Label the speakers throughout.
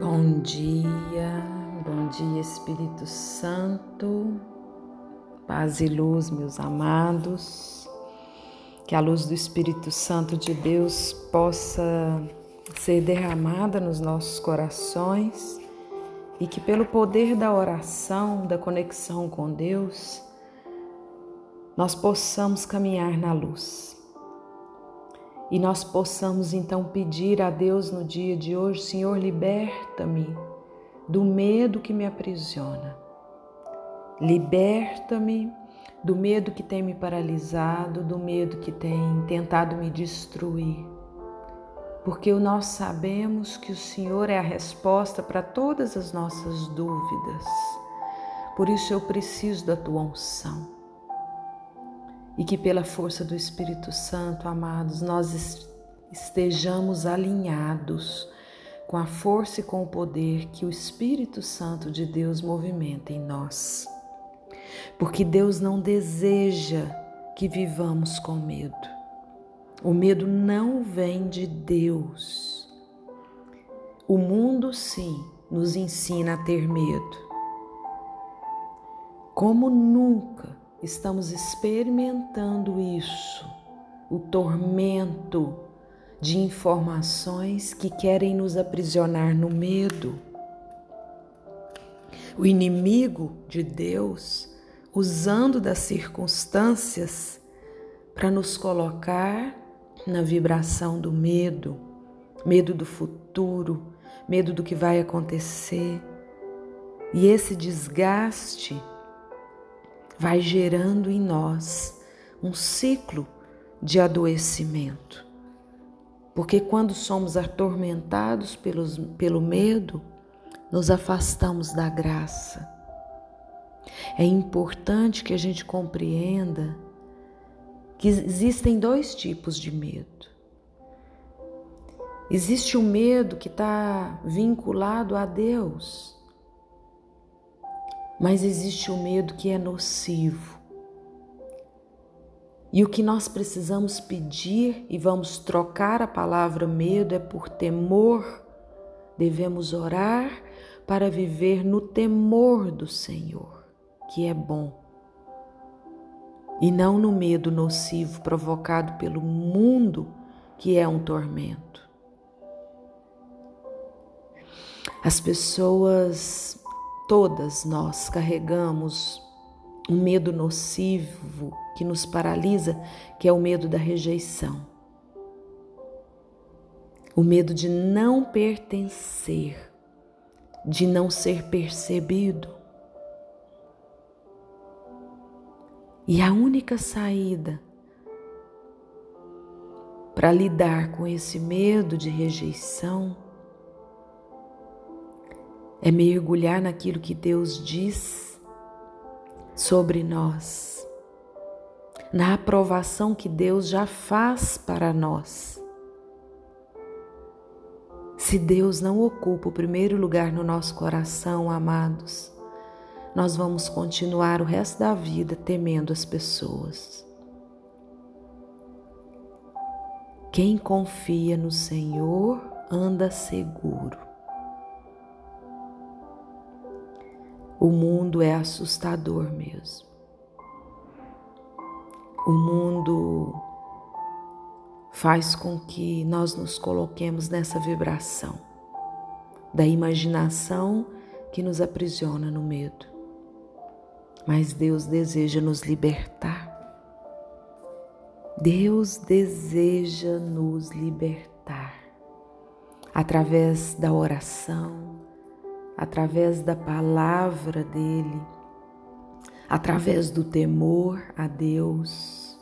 Speaker 1: Bom dia, bom dia Espírito Santo, paz e luz, meus amados. Que a luz do Espírito Santo de Deus possa ser derramada nos nossos corações e que, pelo poder da oração, da conexão com Deus, nós possamos caminhar na luz e nós possamos então pedir a Deus no dia de hoje: Senhor, liberta-me do medo que me aprisiona. Liberta-me do medo que tem me paralisado, do medo que tem tentado me destruir. Porque nós sabemos que o Senhor é a resposta para todas as nossas dúvidas. Por isso eu preciso da tua unção e que pela força do Espírito Santo, amados, nós estejamos alinhados com a força e com o poder que o Espírito Santo de Deus movimenta em nós. Porque Deus não deseja que vivamos com medo. O medo não vem de Deus. O mundo, sim, nos ensina a ter medo. Como nunca estamos experimentando isso, o tormento de informações que querem nos aprisionar no medo. O inimigo de Deus, usando das circunstâncias para nos colocar na vibração do medo, medo do futuro, medo do que vai acontecer. E esse desgaste vai gerando em nós um ciclo de adoecimento. Porque quando somos atormentados pelos, pelo medo, nos afastamos da graça. É importante que a gente compreenda que existem dois tipos de medo. Existe o medo que está vinculado a Deus, mas existe o medo que é nocivo. E o que nós precisamos pedir e vamos trocar a palavra medo é por temor. Devemos orar para viver no temor do Senhor, que é bom, e não no medo nocivo provocado pelo mundo, que é um tormento. As pessoas Todas nós carregamos um medo nocivo que nos paralisa, que é o medo da rejeição. O medo de não pertencer, de não ser percebido. E a única saída para lidar com esse medo de rejeição é mergulhar naquilo que Deus diz sobre nós, na aprovação que Deus já faz para nós. Se Deus não ocupa o primeiro lugar no nosso coração, amados, nós vamos continuar o resto da vida temendo as pessoas. Quem confia no Senhor anda seguro. O mundo é assustador mesmo. O mundo faz com que nós nos coloquemos nessa vibração da imaginação que nos aprisiona no medo. Mas Deus deseja nos libertar. Deus deseja nos libertar através da oração, através da palavra dele, através do temor a Deus,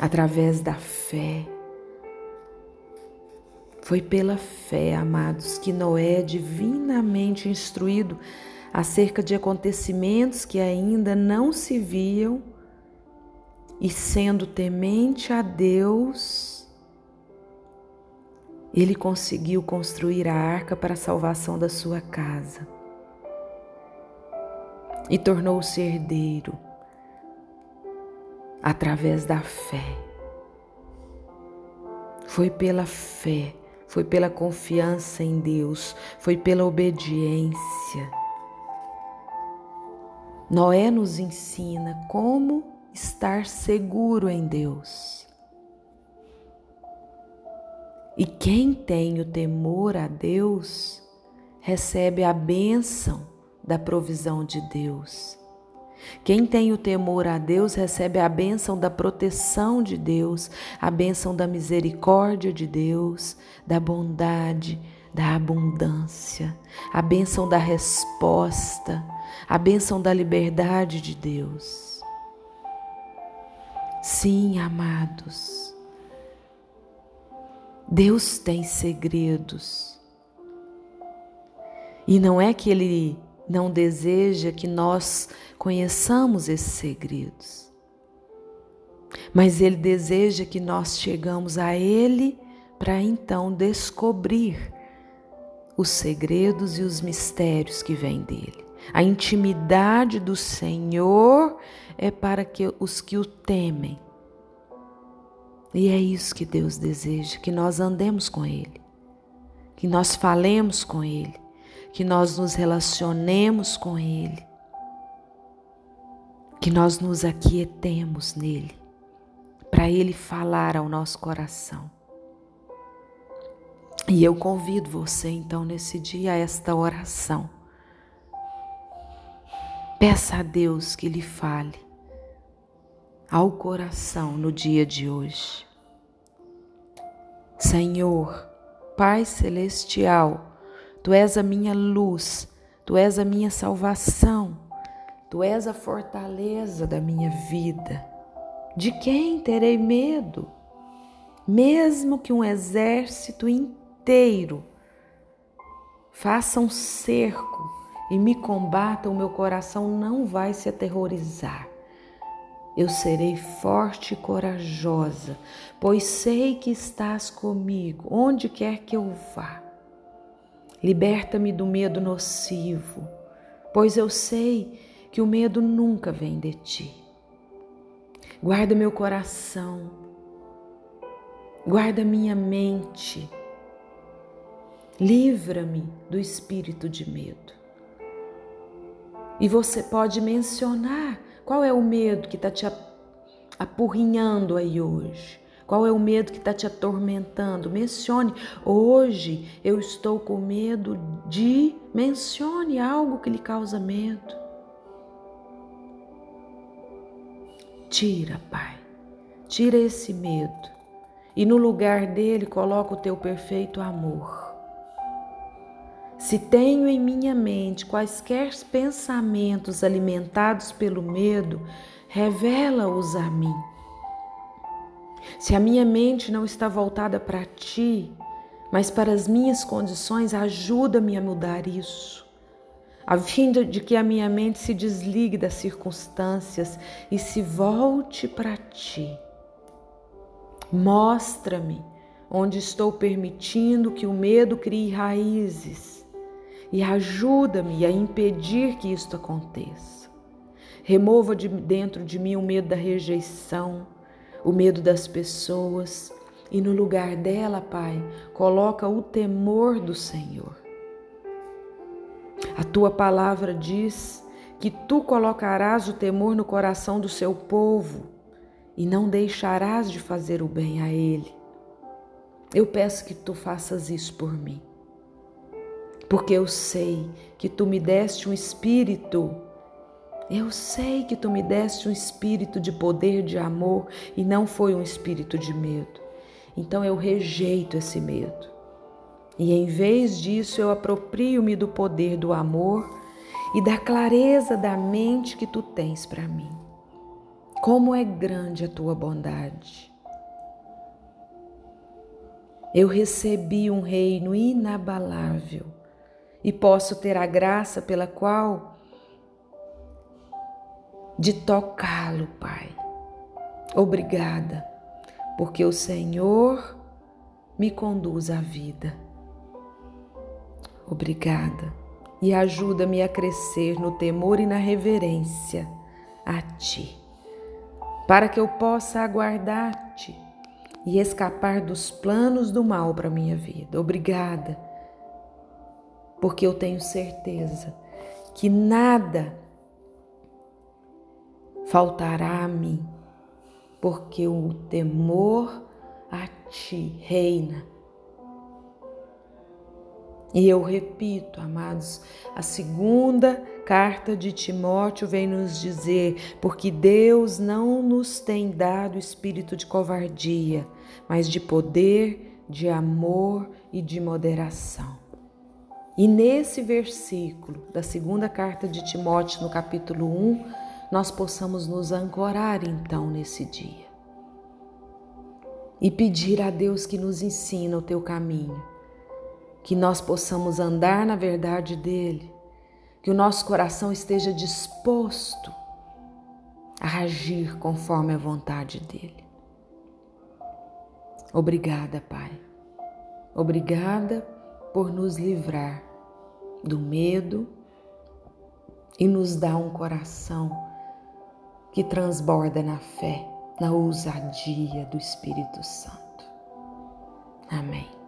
Speaker 1: através da fé. Foi pela fé, amados, que Noé, divinamente instruído acerca de acontecimentos que ainda não se viam, e sendo temente a Deus, ele conseguiu construir a arca para a salvação da sua casa e tornou-se herdeiro através da fé. Foi pela fé, foi pela confiança em Deus, foi pela obediência. Noé nos ensina como estar seguro em Deus. E quem tem o temor a Deus recebe a bênção da provisão de Deus. Quem tem o temor a Deus recebe a bênção da proteção de Deus, a bênção da misericórdia de Deus, da bondade, da abundância, a bênção da resposta, a bênção da liberdade de Deus. Sim, amados, Deus tem segredos. E não é que Ele não deseja que nós conheçamos esses segredos. Mas Ele deseja que nós chegamos a Ele para então descobrir os segredos e os mistérios que vêm dele. A intimidade do Senhor é para que os que o temem. E é isso que Deus deseja, que nós andemos com Ele, que nós falemos com Ele, que nós nos relacionemos com Ele, que nós nos aquietemos nele, para Ele falar ao nosso coração. E eu convido você então nesse dia a esta oração. Peça a Deus que lhe fale ao coração no dia de hoje. Senhor, Pai Celestial, Tu és a minha luz, Tu és a minha salvação, Tu és a fortaleza da minha vida. De quem terei medo? Mesmo que um exército inteiro faça um cerco e me combata, o meu coração não vai se aterrorizar. Eu serei forte e corajosa, pois sei que estás comigo, onde quer que eu vá. Liberta-me do medo nocivo, pois eu sei que o medo nunca vem de ti. Guarda meu coração, guarda minha mente, livra-me do espírito de medo. E você pode mencionar qual é o medo que está te apurrinhando aí hoje. Qual é o medo que está te atormentando? Mencione. Hoje eu estou com medo de. Mencione algo que lhe causa medo. Tira, Pai. Tira esse medo. E no lugar dele coloca o teu perfeito amor. Se tenho em minha mente quaisquer pensamentos alimentados pelo medo, revela-os a mim. Se a minha mente não está voltada para ti, mas para as minhas condições, ajuda-me a mudar isso, a fim de que a minha mente se desligue das circunstâncias e se volte para ti. Mostra-me onde estou permitindo que o medo crie raízes e ajuda-me a impedir que isto aconteça. Remova de dentro de mim o medo da rejeição, o medo das pessoas e no lugar dela, Pai, coloca o temor do Senhor. A tua palavra diz que tu colocarás o temor no coração do seu povo e não deixarás de fazer o bem a ele. Eu peço que tu faças isso por mim, porque eu sei que tu me deste um espírito eu sei que tu me deste um espírito de poder, de amor e não foi um espírito de medo. Então eu rejeito esse medo. E em vez disso, eu aproprio-me do poder do amor e da clareza da mente que tu tens para mim. Como é grande a tua bondade. Eu recebi um reino inabalável e posso ter a graça pela qual de tocá-lo, Pai. Obrigada, porque o Senhor me conduz à vida. Obrigada e ajuda-me a crescer no temor e na reverência a Ti, para que eu possa aguardar-te e escapar dos planos do mal para minha vida. Obrigada, porque eu tenho certeza que nada faltará a mim, porque o temor a ti reina. E eu repito, amados, a segunda carta de Timóteo vem nos dizer: porque Deus não nos tem dado espírito de covardia, mas de poder, de amor e de moderação. E nesse versículo da segunda carta de Timóteo, no capítulo 1, nós possamos nos ancorar então nesse dia e pedir a Deus que nos ensina o teu caminho, que nós possamos andar na verdade dele, que o nosso coração esteja disposto a agir conforme a vontade dele. Obrigada, Pai. Obrigada por nos livrar do medo e nos dar um coração que transborda na fé na ousadia do Espírito Santo. Amém.